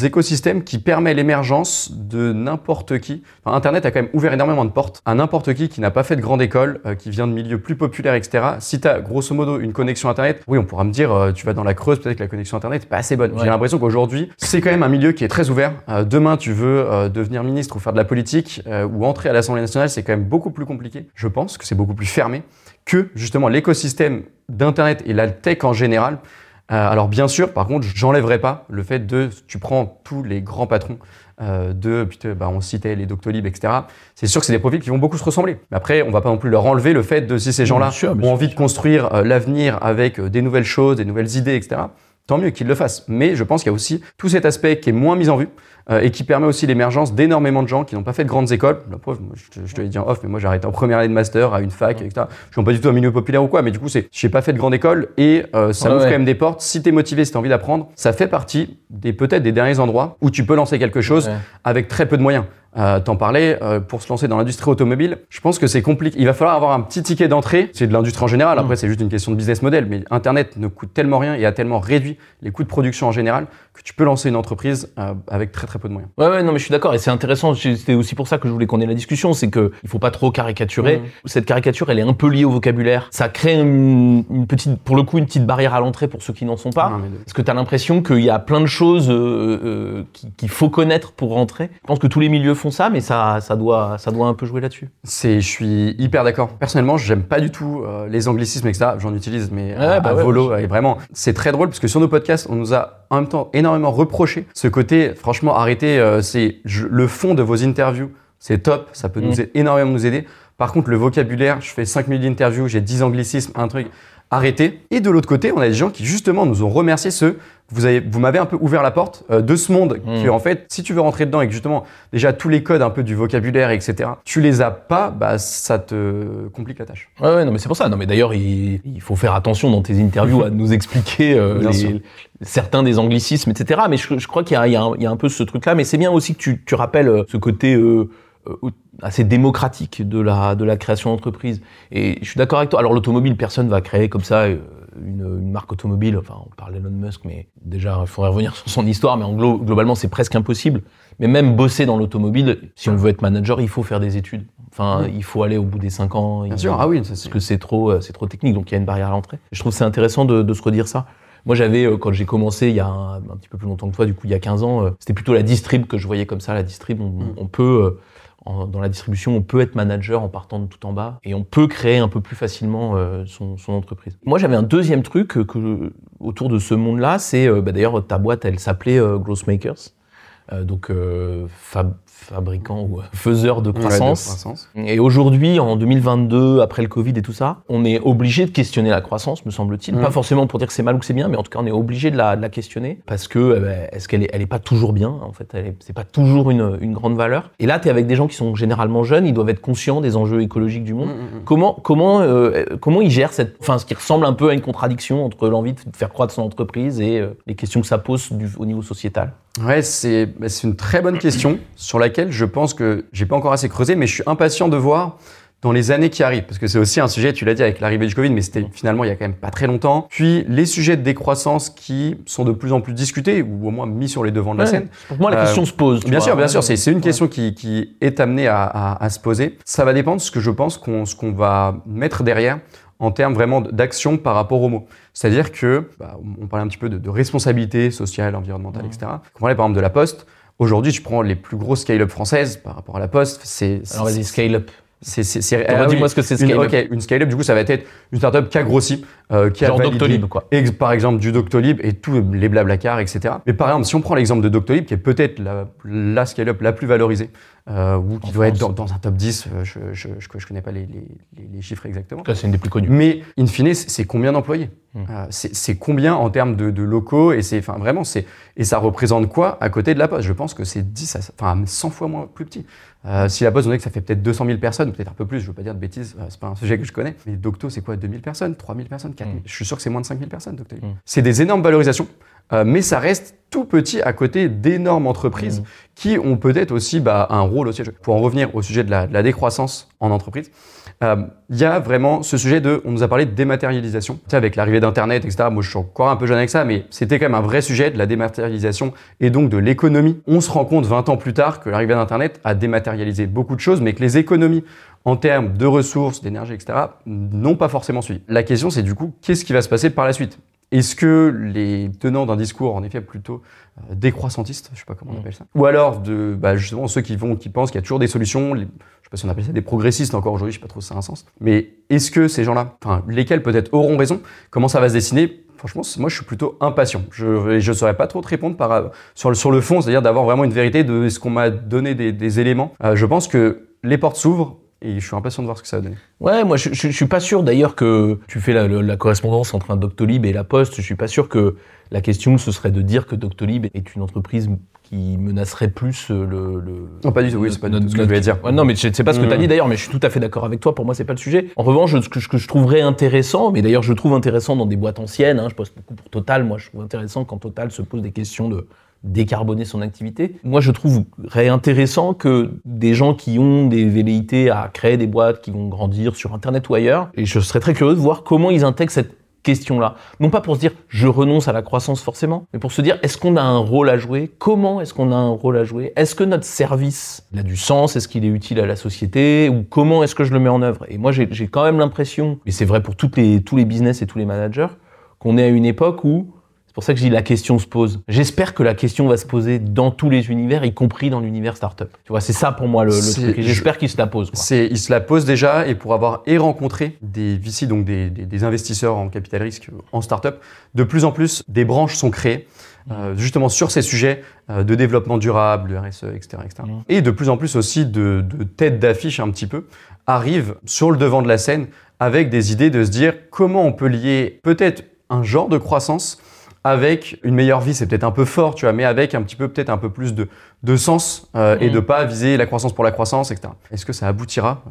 écosystèmes qui permet l'émergence de n'importe qui. Enfin, Internet a quand même ouvert énormément de portes à n'importe qui qui n'a pas fait de grande école, euh, qui vient de milieux plus populaires, etc. Si tu as grosso modo une connexion Internet, oui, on pourra me dire, euh, tu vas dans la Creuse, peut-être que la connexion Internet n'est pas assez bonne. Ouais. J'ai l'impression qu'aujourd'hui, c'est quand même un milieu qui est très ouvert. Demain, tu veux devenir ministre ou faire de la politique ou entrer à l'Assemblée nationale, c'est quand même beaucoup plus compliqué. Je pense que c'est beaucoup plus fermé que justement l'écosystème d'Internet et la tech en général. Euh, alors bien sûr, par contre, j'enlèverai pas le fait de, tu prends tous les grands patrons euh, de, putain, bah, on citait les Doctolib, etc. C'est sûr que c'est des profils qui vont beaucoup se ressembler. Mais après, on va pas non plus leur enlever le fait de si ces gens-là bien ont sûr, envie de construire euh, l'avenir avec des nouvelles choses, des nouvelles idées, etc. Tant mieux qu'ils le fassent. Mais je pense qu'il y a aussi tout cet aspect qui est moins mis en vue euh, et qui permet aussi l'émergence d'énormément de gens qui n'ont pas fait de grandes écoles. La preuve, moi, je, te- je te l'ai dit en off, mais moi j'ai arrêté en première année de master à une fac, etc. Je suis pas du tout un milieu populaire ou quoi, mais du coup, c'est, j'ai pas fait de grande école et euh, ça Ouais, ouais. quand même des portes. Si t'es motivé, si t'as envie d'apprendre, ça fait partie des peut-être des derniers endroits où tu peux lancer quelque chose avec très peu de moyens. Euh, T'en parlais, euh, pour se lancer dans l'industrie automobile, je pense que c'est compliqué. Il va falloir avoir un petit ticket d'entrée. C'est de l'industrie en général. Après, c'est juste une question de business model. Mais Internet ne coûte tellement rien et a tellement réduit les coûts de production en général que tu peux lancer une entreprise euh, avec très très peu de moyens. Ouais, ouais, non, mais je suis d'accord. Et c'est intéressant. C'était aussi pour ça que je voulais qu'on ait la discussion. C'est que il faut pas trop caricaturer. Mhm. Cette caricature, elle est un peu liée au vocabulaire. Ça crée une, une petite, pour le coup, une petite barrière à l'entrée pour ceux qui n'en sont pas. Non, mais de- Parce que tu as l'impression qu'il y a plein de choses euh, euh, qui- qu'il faut connaître pour rentrer. Je pense que tous les milieux font ça, mais ça, ça, doit, ça doit un peu jouer là-dessus. C'est, je suis hyper d'accord. Personnellement, j'aime pas du tout euh, les anglicismes, etc. J'en utilise, mais à, bah à ouais, volo. ouais. Et vraiment, c'est très drôle parce que sur nos podcasts, on nous a en même temps énormément reproché ce côté. Franchement, arrêtez. euh, c'est le fond de vos interviews. C'est top. Ça peut Mm. nous aider, énormément nous aider. Par contre, le vocabulaire, je fais 5 minutes d'interviews, j'ai 10 anglicismes, un truc. Arrêtez. Et de l'autre côté, on a des gens qui justement nous ont remercié ce vous avez vous m'avez un peu ouvert la porte euh, de ce monde Mm. qui en fait si tu veux rentrer dedans et que justement déjà tous les codes un peu du vocabulaire etc tu les as pas bah ça te complique la tâche Ouais, ouais, non, mais c'est pour ça. Non, mais d'ailleurs, il, il faut faire attention dans tes interviews à nous expliquer euh, les- certains des anglicismes, etc. Mais je, je crois qu'il y, y y a un peu ce truc-là. Mais c'est bien aussi que tu, tu rappelles euh, ce côté euh, assez démocratique de la, de la création d'entreprise. Et je suis d'accord avec toi. Alors, l'automobile, personne va créer comme ça euh, une, une marque automobile. Enfin, on parle d'Elon Musk, mais déjà, il faudrait revenir sur son histoire. Mais en glo- globalement, c'est presque impossible. Mais même bosser dans l'automobile, si on veut être manager, il faut faire des études. Enfin, il faut aller au bout des cinq ans. bien sûr ah oui parce que c'est trop, euh, c'est trop technique, donc il y a une barrière à l'entrée. Je trouve c'est intéressant de, de se redire ça. Moi, j'avais, euh, quand j'ai commencé il y a un, un petit peu plus longtemps que toi, du coup, il y a 15 ans, euh, c'était plutôt la distrib que je voyais comme ça. La distrib, on, Mm. on peut, euh, en- dans la distribution, on peut être manager en partant de tout en bas et on peut créer un peu plus facilement euh, son, son entreprise. Moi, j'avais un deuxième truc que, autour de ce monde-là, c'est, euh, bah, d'ailleurs, ta boîte, elle s'appelait euh, Growth Makers. Euh, donc, euh, fab- fabricant ou euh, faiseur de Ouais, de croissance. croissance. Et aujourd'hui, en 2022, après le Covid et tout ça, on est obligé de questionner la croissance, me semble-t-il. Mhm. Pas forcément pour dire que c'est mal ou que c'est bien, mais en tout cas, on est obligé de la, de la questionner parce que eh ben, est-ce qu'elle est, elle est pas toujours bien En fait, c'est pas toujours une, une grande valeur. Et là, tu es avec des gens qui sont généralement jeunes, ils doivent être conscients des enjeux écologiques du monde. Mm, mm, mm. Comment comment euh, comment ils gèrent cette, enfin, ce qui ressemble un peu à une contradiction entre l'envie de faire croître son entreprise et euh, les questions que ça pose du, au niveau sociétal? Ouais, c'est bah, c'est une très bonne question sur laquelle je pense que j'ai pas encore assez creusé, mais je suis impatient de voir dans les années qui arrivent, parce que c'est aussi un sujet, tu l'as dit avec l'arrivée du Covid, mais c'était finalement il y a quand même pas très longtemps. Puis les sujets de décroissance qui sont de plus en plus discutés, ou au moins mis sur les devants de la Ouais. scène. Pour moi, la Euh, question se pose. Bien vois. sûr, bien sûr, Ouais. c'est c'est une Ouais. question qui, qui est amenée à, à- à se poser. Ça va dépendre de ce que je pense qu'on va mettre derrière en termes vraiment d'action par rapport aux mots. C'est-à-dire que, bah, on parlait un petit peu de, de responsabilité sociale, environnementale, etc. On parlait par exemple de la Poste. Aujourd'hui, tu prends les plus grosses scale-up françaises par rapport à la Poste. C'est, Alors vas-y, scale-up. c'est, c'est, c'est- Alors, ah dis-moi oui, ce que c'est une, scale-up. ok, une scale-up, du coup, ça va être une startup qui a grossi, euh, qui a Genre validé- Doctolib, quoi. Ex- par exemple du Doctolib et tous les blablacar, etc. Mais par exemple, si on prend l'exemple de Doctolib, qui est peut-être la, la scale-up la plus valorisée, euh, ou qui En doit être France. dans, dans un top 10, euh, je je, je, je connais pas les, les, les- chiffres exactement. C'est une des plus connues. Mais in fine, c'est combien d'employés Hmm. Euh, C'est combien en termes de, de locaux et enfin vraiment et ça représente quoi à côté de la Poste? Je pense que c'est 10 à, enfin 100 fois moins plus petit. Euh, si la Poste on dit que ça fait peut-être 200 000 personnes, peut-être un peu plus, je veux pas dire de bêtises, euh, c'est pas un sujet que je connais. Mais Docto c'est quoi? 2000 personnes, 3000 personnes, 4000 Hmm. Je suis sûr que c'est moins de 5000 personnes Doctolib. Hmm. C'est des énormes valorisations. Euh, mais ça reste tout petit à côté d'énormes entreprises Hmm. qui ont peut-être aussi bah, un rôle aussi. Pour en revenir au sujet de la, de la décroissance en entreprise, euh, il y a vraiment ce sujet de, on nous a parlé de dématérialisation. Tu sais, avec l'arrivée d'Internet, etc. Moi, je suis encore un peu jeune avec ça, mais c'était quand même un vrai sujet de la dématérialisation et donc de l'économie. On se rend compte 20 ans plus tard que l'arrivée d'Internet a dématérialisé beaucoup de choses, mais que les économies en termes de ressources, d'énergie, etc., n'ont pas forcément suivi. La question, c'est du coup, qu'est-ce qui va se passer par la suite? Est-ce que les tenants d'un discours, en effet, plutôt euh, décroissantiste, je sais pas comment on Mm. appelle ça, ou alors de, bah, justement ceux qui vont, qui pensent qu'il y a toujours des solutions, les- je sais pas si on appelle ça des progressistes encore aujourd'hui, je sais pas trop si ça a un sens, mais est-ce que ces gens-là, enfin lesquels peut-être auront raison, comment ça va se dessiner Franchement, moi, je suis plutôt impatient. Je je saurais pas trop te répondre par, euh, sur, le, sur le fond, c'est-à-dire d'avoir vraiment une vérité de ce qu'on m'a donné des, des éléments. Euh, je pense que les portes s'ouvrent et je suis impatient de voir ce que ça va donner. Ouais, moi je, je, je suis pas sûr d'ailleurs que tu fais la, la- la correspondance entre un Doctolib et la Poste. Je suis pas sûr que la question ce serait de dire que Doctolib est une entreprise qui menacerait plus euh, le. le Non, pas du tout, oui, c'est pas du tout ce que je voulais dire. Ouais, non, mais je sais pas ce que tu as Mm. dit d'ailleurs, mais je suis tout à fait d'accord avec toi. Pour moi, c'est pas le sujet. En revanche, ce que, ce que je trouverais intéressant, mais d'ailleurs je trouve intéressant dans des boîtes anciennes, hein, je poste beaucoup pour Total, moi je trouve intéressant quand Total se pose des questions de décarboner son activité. Moi, je trouverais intéressant que des gens qui ont des velléités à créer des boîtes qui vont grandir sur Internet ou ailleurs, et je serais très curieux de voir comment ils intègrent cette question-là. Non pas pour se dire je renonce à la croissance forcément, mais pour se dire est-ce qu'on a un rôle à jouer? Comment est-ce qu'on a un rôle à jouer? Est-ce que notre service a du sens? Est-ce qu'il est utile à la société? Ou comment est-ce que je le mets en œuvre? Et moi j'ai quand même l'impression, et c'est vrai pour les, tous les business et tous les managers, qu'on est à une époque où c'est pour ça que je dis la question se pose. J'espère que la question va se poser dans tous les univers, y compris dans l'univers startup. Tu vois, c'est ça pour moi le, truc. J'espère qu'il se la pose. quoi. C'est, il se la pose déjà et pour avoir et rencontré des VC, donc des, des- des investisseurs en capital risque en startup, de plus en plus des branches sont créées euh, justement sur ces sujets euh, de développement durable, de RSE, etc., etc. Mm. Et de plus en plus aussi de, de têtes d'affiche un petit peu arrivent sur le devant de la scène avec des idées de se dire comment on peut lier peut-être un genre de croissance avec une meilleure vie, c'est peut-être un peu fort, tu vois, mais avec un petit peu peut-être un peu plus de, de sens euh, et Mm. de pas viser la croissance pour la croissance, etc. Est-ce que ça aboutira?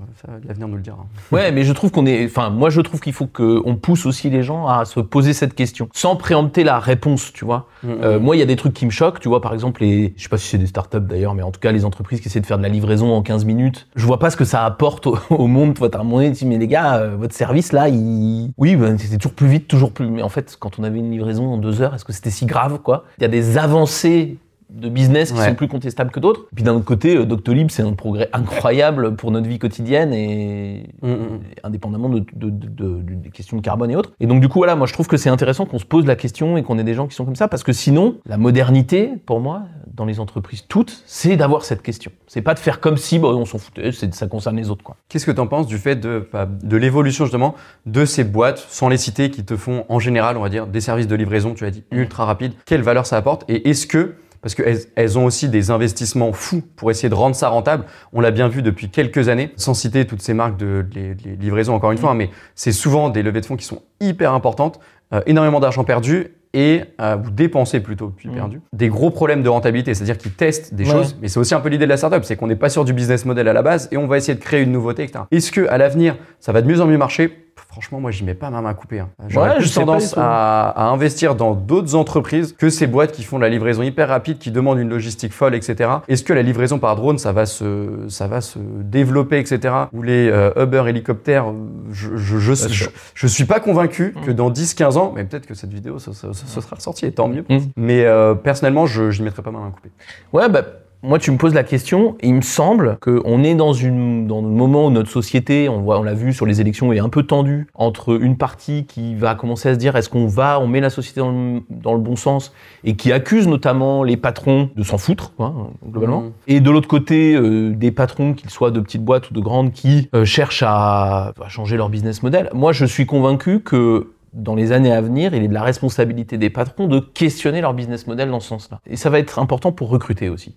L'avenir nous le dira. Ouais, mais je trouve qu'on est, enfin, moi je trouve qu'il faut qu'on pousse aussi les gens à se poser cette question, sans préempter la réponse, tu vois. Euh, moi, il y a des trucs qui me choquent, tu vois, par exemple, les, je sais pas si c'est des startups d'ailleurs, mais en tout cas, les entreprises qui essaient de faire de la livraison en 15 minutes, je vois pas ce que ça apporte au, au monde. Toi, t'as un moment tu dis, mais les gars, euh, votre service là, il, oui, ben, c'était toujours plus vite, toujours plus, mais en fait, quand on avait une livraison en deux heures, est-ce que c'était si grave, quoi? Il y a des avancées de business qui Ouais. sont plus contestables que d'autres. Puis d'un autre côté, euh, Doctolib, c'est un progrès incroyable pour notre vie quotidienne et, Mm, mm, mm. indépendamment de, de- de- de- des questions de carbone et autres. Et donc du coup, voilà, moi je trouve que c'est intéressant qu'on se pose la question et qu'on ait des gens qui sont comme ça, parce que sinon, la modernité, pour moi, dans les entreprises toutes, c'est d'avoir cette question. C'est pas de faire comme si, bon, on s'en foutait, ça concerne les autres, quoi. Qu'est-ce que tu en penses du fait de, bah, de l'évolution justement de ces boîtes, sans les citer, qui te font en général, on va dire, des services de livraison, tu as dit, ultra rapides Quelle valeur ça apporte Et est-ce que, parce qu'elles elles ont aussi des investissements fous pour essayer de rendre ça rentable, on l'a bien vu depuis quelques années, sans citer toutes ces marques de, les livraisons encore une fois, hein, mais c'est souvent des levées de fonds qui sont hyper importantes, euh, énormément d'argent perdu et euh, ou dépensé plutôt puis Mm. perdu. Des gros problèmes de rentabilité, c'est-à-dire qu'ils testent des Ouais. choses, mais c'est aussi un peu l'idée de la startup, c'est qu'on n'est pas sûr du business model à la base et on va essayer de créer une nouveauté, etc. Est-ce que à l'avenir, ça va de mieux en mieux marcher? Franchement, moi, j'y mets pas ma main à couper. hein. J'aurais Ouais, plus tendance tout. à, à investir dans d'autres entreprises que ces boîtes qui font de la livraison hyper rapide, qui demandent une logistique folle, etc. Est-ce que la livraison par drone, ça va se, ça va se développer, etc. Ou les euh, Uber hélicoptères, je, je, je, Bien je, sûr. je suis pas convaincu Mm. que dans 10-15 ans, mais peut-être que cette vidéo, ce, ce- ce- ce sera ressorti, et tant mieux. Mm. Mais euh, personnellement, je n'y mettrai pas ma main à couper. Ouais, bah, moi, tu me poses la question, et il me semble qu'on est dans, une, dans le moment où notre société, on voit, on l'a vu sur les élections, est un peu tendue entre une partie qui va commencer à se dire est-ce qu'on va, on met la société dans le, dans le bon sens, et qui accuse notamment les patrons de s'en foutre, hein, globalement, Mhm. et de l'autre côté, euh, des patrons, qu'ils soient de petites boîtes ou de grandes, qui euh, cherchent à, à changer leur business model. Moi, je suis convaincu que dans les années à venir, il est de la responsabilité des patrons de questionner leur business model dans ce sens-là. Et ça va être important pour recruter aussi.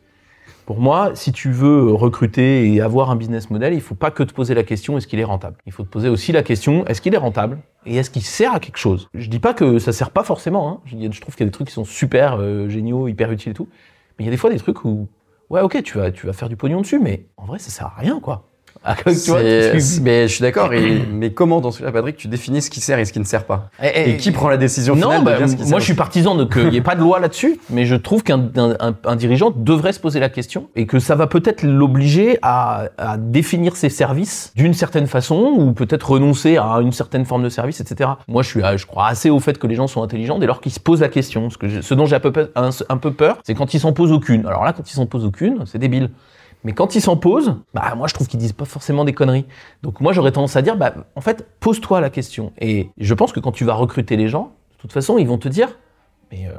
Pour moi, si tu veux recruter et avoir un business model, il faut pas que te poser la question est-ce qu'il est rentable? Il faut te poser aussi la question est-ce qu'il est rentable? Et est-ce qu'il sert à quelque chose? Je dis pas que ça sert pas forcément. Hein. Je trouve qu'il y a des trucs qui sont super euh, géniaux, hyper utiles et tout. Mais il y a des fois des trucs où ouais ok tu vas tu vas faire du pognon dessus, mais en vrai ça sert à rien quoi. Ah, tu- mais je suis d'accord. mais comment dans ce cas, Patrick, tu définis ce qui sert et ce qui ne sert pas Et- Et qui prend la décision finale Non, de bah, dire ce qui moi sert je suis partisan de qu'il n'y ait pas de loi là-dessus, mais je trouve qu'un un, un- un dirigeant devrait se poser la question et que ça va peut-être l'obliger à, à définir ses services d'une certaine façon ou peut-être renoncer à une certaine forme de service, etc. Moi je suis, euh, je crois assez au fait que les gens sont intelligents dès lors qu'ils se posent la question. Ce, que je- ce dont j'ai un peu, peur- un, un peu peur, c'est quand ils s'en posent aucune. Alors là, quand ils s'en posent aucune, c'est débile. Mais quand ils s'en posent, bah moi je trouve qu'ils disent pas forcément des conneries. Donc moi j'aurais tendance à dire, bah en fait pose-toi la question. Et je pense que quand tu vas recruter les gens, de toute façon ils vont te dire, mais euh,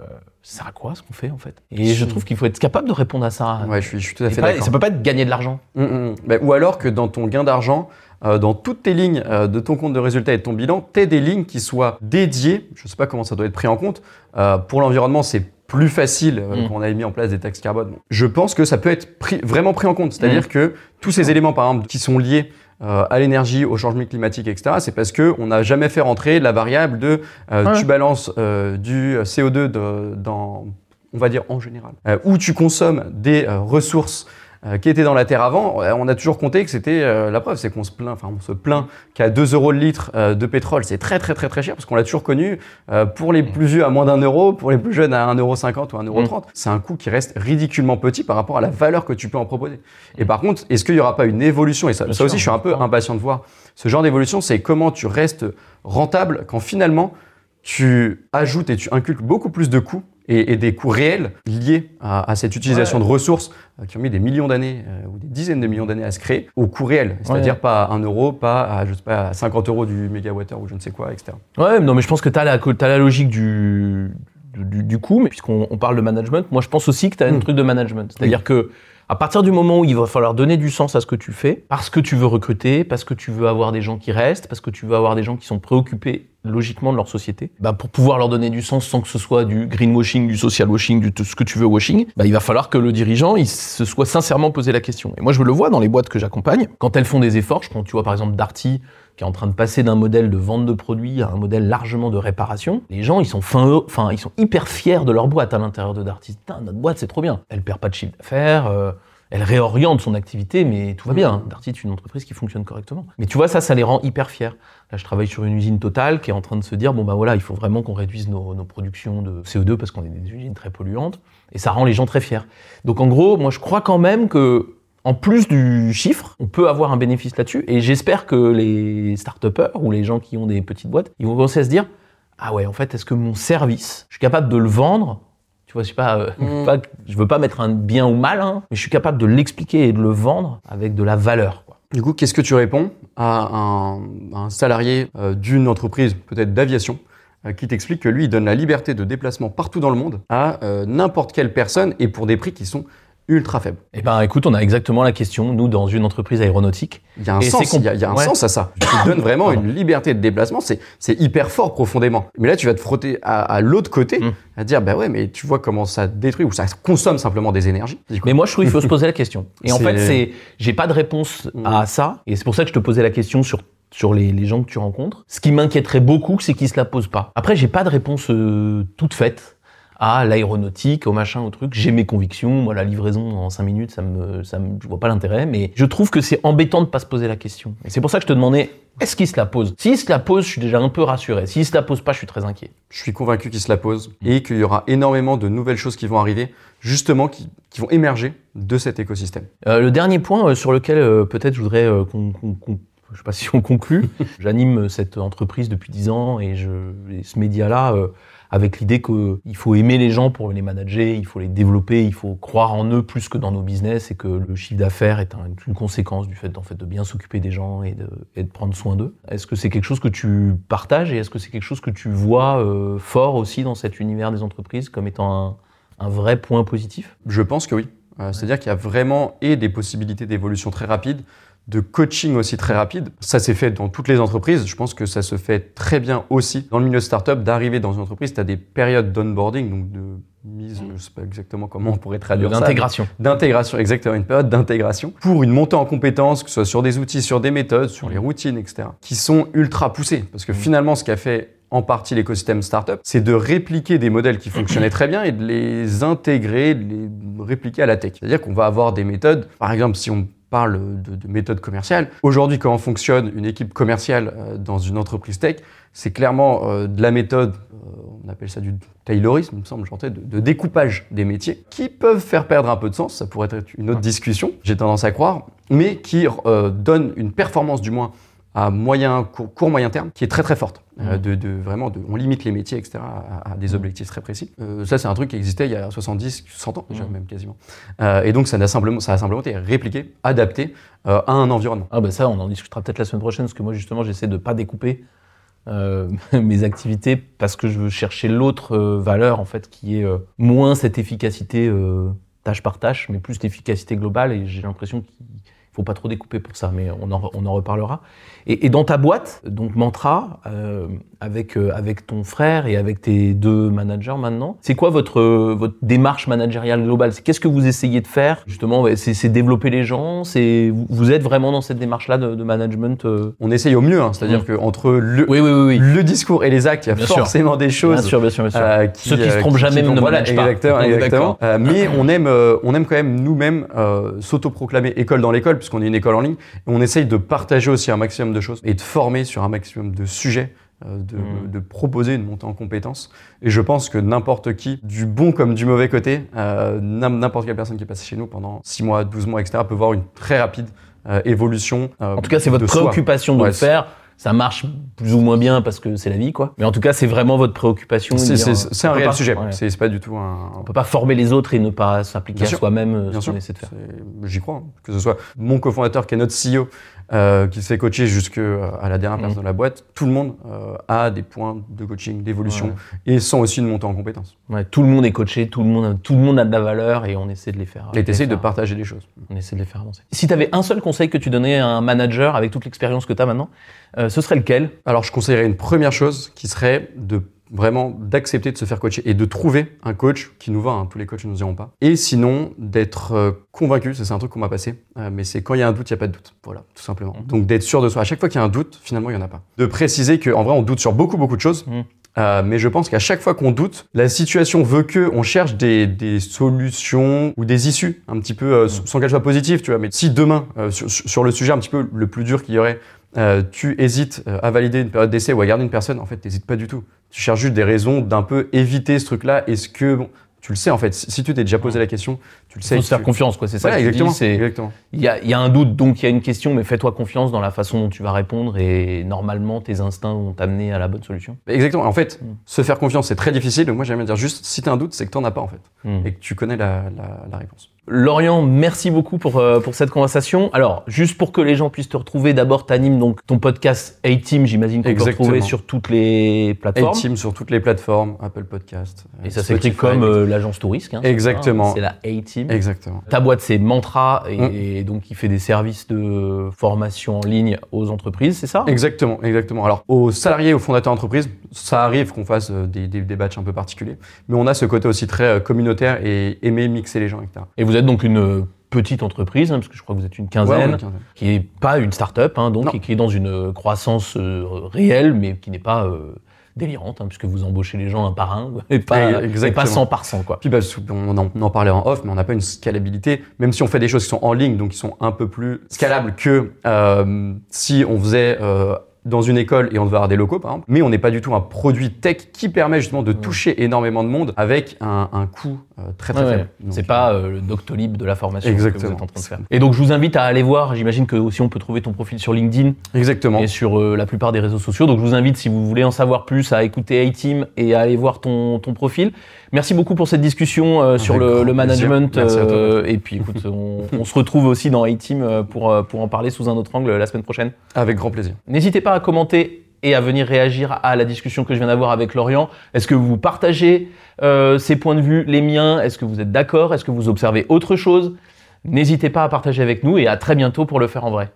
ça sert à quoi ce qu'on fait en fait? Et je trouve qu'il faut être capable de répondre à ça. Ouais, je suis, je suis tout à fait d'accord. ça peut pas être gagner de l'argent. Mm, mm. Bah, ou alors que dans ton gain d'argent, euh, dans toutes tes lignes euh, de ton compte de résultat et de ton bilan, tu des lignes qui soient dédiées, je ne sais pas comment ça doit être pris en compte, euh, pour l'environnement c'est plus facile euh, Mm. quand on avait mis en place des taxes carbone. Bon. Je pense que ça peut être pris- vraiment pris en compte, c'est-à-dire Mm. que tous ces éléments par exemple qui sont liés euh, à l'énergie, au changement climatique, etc., c'est parce que on n'a jamais fait rentrer la variable de euh, Ouais. tu balances euh, du CO2 de- dans, on va dire en général, où tu consommes des ressources euh, qui étaient dans la terre avant, euh, on a toujours compté que c'était euh, la preuve, c'est qu'on se plaint, enfin on se plaint qu'à 2 euros le litre euh, de pétrole, c'est très très très très cher parce qu'on l'a toujours connu euh, pour les plus vieux à moins d'un euro, pour les plus jeunes à 1,50 euro ou 1,30 euro. C'est un coût qui reste ridiculement petit par rapport à la valeur que tu peux en proposer. Et par contre, est-ce qu'il n'y aura pas une évolution Et ça, ça aussi, je suis un peu impatient de voir. Ce genre d'évolution, c'est comment tu restes rentable quand finalement tu ajoutes et tu inculques beaucoup plus de coûts et, et des coûts réels liés à, à cette utilisation Ouais. de ressources euh, qui ont mis des millions d'années euh, ou des dizaines de millions d'années à se créer au coût réel. C'est-à-dire Ouais. pas à 1 euro, pas à, je sais pas, à 50 euros du mégawattheure ou je ne sais quoi, etc. Ouais, non, mais je pense que tu as la, logique du, du, du coût, mais puisqu'on on parle de management, moi je pense aussi que tu as un Mm. truc de management. C'est-à-dire que à partir du moment où il va falloir donner du sens à ce que tu fais, parce que tu veux recruter, parce que tu veux avoir des gens qui restent, parce que tu veux avoir des gens qui sont préoccupés logiquement de leur société, bah pour pouvoir leur donner du sens sans que ce soit du greenwashing, du social washing, du tout ce que tu veux washing, bah il va falloir que le dirigeant se soit sincèrement posé la question. Et moi je le vois dans les boîtes que j'accompagne, quand elles font des efforts, je prends tu vois par exemple Darty qui est en train de passer d'un modèle de vente de produits à un modèle largement de réparation. Les gens, ils sont fin, enfin, ils sont hyper fiers de leur boîte à l'intérieur de Darty. Putain, notre boîte, c'est trop bien. Elle perd pas de chiffre d'affaires, euh, elle réoriente son activité, mais tout va bien. Darty est une entreprise qui fonctionne correctement. Mais tu vois, ça, ça les rend hyper fiers. Là, je travaille sur une usine totale qui est en train de se dire, bon, bah voilà, il faut vraiment qu'on réduise nos, nos productions de CO2 parce qu'on est des usines très polluantes. Et ça rend les gens très fiers. Donc, en gros, moi, je crois quand même que en plus du chiffre, on peut avoir un bénéfice là-dessus. Et j'espère que les start ou les gens qui ont des petites boîtes, ils vont commencer à se dire Ah ouais, en fait, est-ce que mon service, je suis capable de le vendre? Tu vois, je sais pas, euh, Mm. pas- je veux pas mettre un bien ou mal, hein, mais je suis capable de l'expliquer et de le vendre avec de la valeur. Quoi. Du coup, qu'est-ce que tu réponds à un, salarié euh, d'une entreprise, peut-être d'aviation, euh, qui t'explique que lui, il donne la liberté de déplacement partout dans le monde à euh, n'importe quelle personne et pour des prix qui sont ultra faibles Eh ben, écoute, on a exactement la question, nous, dans une entreprise aéronautique. Il y a un sens, il y a, il y a un ouais. sens à ça. Tu te donnes vraiment une liberté de déplacement, c'est, hyper fort profondément. Mais là, tu vas te frotter à, à l'autre côté, Mm. à dire, bah ouais, mais tu vois comment ça détruit ou ça consomme simplement des énergies. Mais moi, je trouve qu'il faut se poser la question. Et en fait, c'est, j'ai pas de réponse à ça. Et c'est pour ça que je te posais la question sur sur les, les gens que tu rencontres. Ce qui m'inquiéterait beaucoup, c'est qu'ils se la posent pas. Après, j'ai pas de réponse euh, toute faite à l'aéronautique, au machin, au truc. J'ai mes convictions. Moi, la livraison en 5 minutes, ça me, ça me, je vois pas l'intérêt. Mais je trouve que c'est embêtant de pas se poser la question. Et c'est pour ça que je te demandais, est-ce qu'ils se la posent? S'ils se la posent, je suis déjà un peu rassuré. S'ils se la posent pas, je suis très inquiet. je suis convaincu qu'il se la pose et qu'il y aura énormément de nouvelles choses qui vont arriver, justement, qui, qui vont émerger de cet écosystème. Euh, le dernier point euh, sur lequel euh, peut-être je voudrais qu'on, je sais pas si on conclut. J'anime cette entreprise depuis 10 ans et, je, et ce média-là euh, avec l'idée qu'il faut aimer les gens pour les manager, il faut les développer, il faut croire en eux plus que dans nos business et que le chiffre d'affaires est une conséquence du fait, en fait de bien s'occuper des gens et de, et de prendre soin d'eux. Est-ce que c'est quelque chose que tu partages et est-ce que c'est quelque chose que tu vois euh, fort aussi dans cet univers des entreprises comme étant un, un vrai point positif? Je pense que oui. Euh, C'est-à-dire qu'il y a vraiment et des possibilités d'évolution très rapides, de coaching aussi très rapide. Ça s'est fait dans toutes les entreprises. Je pense que ça se fait très bien aussi dans le milieu startup d'arriver dans une entreprise. Tu as des périodes d'onboarding, donc de mise, je sais pas exactement comment on pourrait traduire ça. D'intégration. D'intégration, exactement, une période d'intégration pour une montée en compétences, que ce soit sur des outils, sur des méthodes, sur les routines, etc., qui sont ultra poussées. Parce que finalement, ce qu'a fait en partie l'écosystème startup, c'est de répliquer des modèles qui fonctionnaient très bien et de les intégrer, de les répliquer à la tech. C'est-à-dire qu'on va avoir des méthodes, par exemple, si on parle de, de méthode commerciale. Aujourd'hui, comment fonctionne une équipe commerciale euh, dans une entreprise tech C'est clairement euh, de la méthode, euh, on appelle ça du taylorisme, il me semble, de, de découpage des métiers, qui peuvent faire perdre un peu de sens, ça pourrait être une autre discussion, j'ai tendance à croire, mais qui euh, donne une performance du moins à moyen, court, court, moyen terme, qui est très très forte. Euh, de, de, vraiment, de, on limite les métiers, etc., à, à des objectifs très précis. Euh, ça, c'est un truc qui existait il y a 70, 100 ans déjà, mmh. même quasiment. Euh, et donc, ça a, simplement, ça a simplement été répliqué, adapté euh, à un environnement. Ah ben ça, on en discutera peut-être la semaine prochaine, parce que moi, justement, j'essaie de pas découper mes activités parce que je veux chercher l'autre valeur, en fait, qui est moins cette efficacité tâche par tâche, mais plus l'efficacité globale. Et j'ai l'impression qu'il faut pas trop découper pour ça, mais on en, on en reparlera. Et, et, dans ta boîte, donc Mantra, euh, avec, euh, avec ton frère et avec tes deux managers maintenant, c'est quoi votre, votre démarche managériale globale? C'est Qu'est-ce que vous essayez de faire Justement, c'est développer les gens c'est Vous êtes vraiment dans cette démarche-là de, de, management euh... On essaye au mieux, hein, c'est-à-dire mmh. qu'entre le, oui, oui, oui, le discours et les actes, il y a bien forcément sûr. des choses. Bien sûr, bien sûr, bien sûr. Euh, qui, Ceux qui se trompent jamais qui, ne voilà, managent pas. Exactement, exactement. mais on aime, on aime quand même nous-mêmes s'autoproclamer école dans l'école, puisqu'on est une école en ligne. On essaye de partager aussi un maximum de choses et de former sur un maximum de sujets, euh, de, mmh. de, proposer une montée en compétences. Et je pense que n'importe qui, du bon comme du mauvais côté, euh, n'importe quelle personne qui est passée chez nous pendant 6 mois, 12 mois, etc., peut voir une très rapide euh, évolution. en tout cas, c'est votre préoccupation de ouais, le faire ça marche plus ou moins bien parce que c'est la vie, quoi. Mais en tout cas, c'est vraiment votre préoccupation. C'est un réel pas, sujet. Ouais. C'est pas du tout un. On peut pas former les autres et ne pas s'appliquer à soi-même ce qu'on essaie de faire. J'y crois. Hein. Que ce soit mon cofondateur qui est notre CEO, euh, qui se fait coacher jusqu'à la dernière personne mmh. de la boîte, tout le monde euh, a des points de coaching, d'évolution ouais. et sans aussi une montée en compétences. Ouais, tout le monde est coaché, tout le monde, tout le monde a de la valeur et on essaie de les faire. Et t'essayes de partager des choses. On essaie de les faire avancer. Si tu avais un seul conseil que tu donnais à un manager avec toute l'expérience que tu as maintenant, euh, ce serait lequel? Alors, je conseillerais une première chose qui serait de vraiment d'accepter de se faire coacher et de trouver un coach qui nous va. Hein, tous les coachs ne nous iront pas. Et sinon, d'être euh, convaincu, ça c'est un truc qu'on m'a passé, euh, mais c'est quand il y a un doute, il n'y a pas de doute. Voilà, tout simplement. Mmh. Donc d'être sûr de soi. À chaque fois qu'il y a un doute, finalement, il n'y en a pas. De préciser qu'en vrai, on doute sur beaucoup, beaucoup de choses. Mmh. Euh, mais je pense qu'à chaque fois qu'on doute, la situation veut que on cherche des, des solutions ou des issues un petit peu euh, sans qu'elles soient positives, tu vois. Mais si demain, euh, sur, sur, le sujet un petit peu le plus dur qu'il y aurait, tu hésites à valider une période d'essai ou à garder une personne, en fait, t'hésites pas du tout. Tu cherches juste des raisons d'un peu éviter ce truc-là. Est-ce que bon, tu le sais en fait. Si tu t'es déjà posé la question, tu le sais. Il faut se faire confiance, quoi. C'est ça. Que exactement. Il y a, y a un doute, donc il y a une question, mais fais-toi confiance dans la façon dont tu vas répondre et normalement tes instincts vont t'amener à la bonne solution. Exactement. En fait, mm. se faire confiance, c'est très difficile. Donc moi, j'aime bien dire juste, si tu as un doute, c'est que tu n'en as pas en fait mm. et que tu connais la, la, la réponse. Lorient, merci beaucoup pour, euh, pour cette conversation. Alors, juste pour que les gens puissent te retrouver, d'abord, t'animes donc ton podcast A-Team, j'imagine qu'on peut retrouver sur toutes les plateformes. A-Team sur toutes les plateformes, Apple Podcast. Et ça s'écrit comme euh, l'agence touriste. Hein, Exactement. C'est la A-Team. Exactement. Ta boîte, c'est Mantra, et, mm. et, donc il fait des services de formation en ligne aux entreprises, c'est ça? Exactement, exactement. Alors, aux salariés, aux fondateurs d'entreprise, ça arrive qu'on fasse des, des, des batchs un peu particuliers, mais on a ce côté aussi très communautaire et aimer mixer les gens, etc. Et vous êtes donc une petite entreprise, hein, parce que je crois que vous êtes une quinzaine, ouais, une quinzaine. qui est pas une start-up, hein, donc, et qui est dans une croissance euh, réelle, mais qui n'est pas euh, délirante, hein, puisque vous embauchez les gens un par un, et pas, et pas 100 par 100. Quoi. Puis bah, on, en, on en parlait en off, mais on n'a pas une scalabilité, même si on fait des choses qui sont en ligne, donc qui sont un peu plus scalables que euh, si on faisait dans une école et on devait avoir des locaux par exemple, mais on n'est pas du tout un produit tech qui permet justement de toucher énormément de monde avec un, un coût euh, très très Ouais, faible. ouais. C'est pas euh, le Doctolib de la formation que Exactement. vous êtes en train de faire. Et donc je vous invite à aller voir, j'imagine que aussi on peut trouver ton profil sur LinkedIn Exactement. et sur euh, la plupart des réseaux sociaux. Donc je vous invite, si vous voulez en savoir plus, à écouter A-Team et à aller voir ton, ton profil. Merci beaucoup pour cette discussion euh, sur le, management. euh, et puis écoute, on, on se retrouve aussi dans A-Team euh, pour, euh, pour en parler sous un autre angle la semaine prochaine. Avec grand plaisir. N'hésitez pas à commenter et à venir réagir à la discussion que je viens d'avoir avec Lorient. Est-ce que vous partagez euh, ces points de vue, les miens? Est-ce que vous êtes d'accord? Est-ce que vous observez autre chose? N'hésitez pas à partager avec nous et à très bientôt pour le faire en vrai.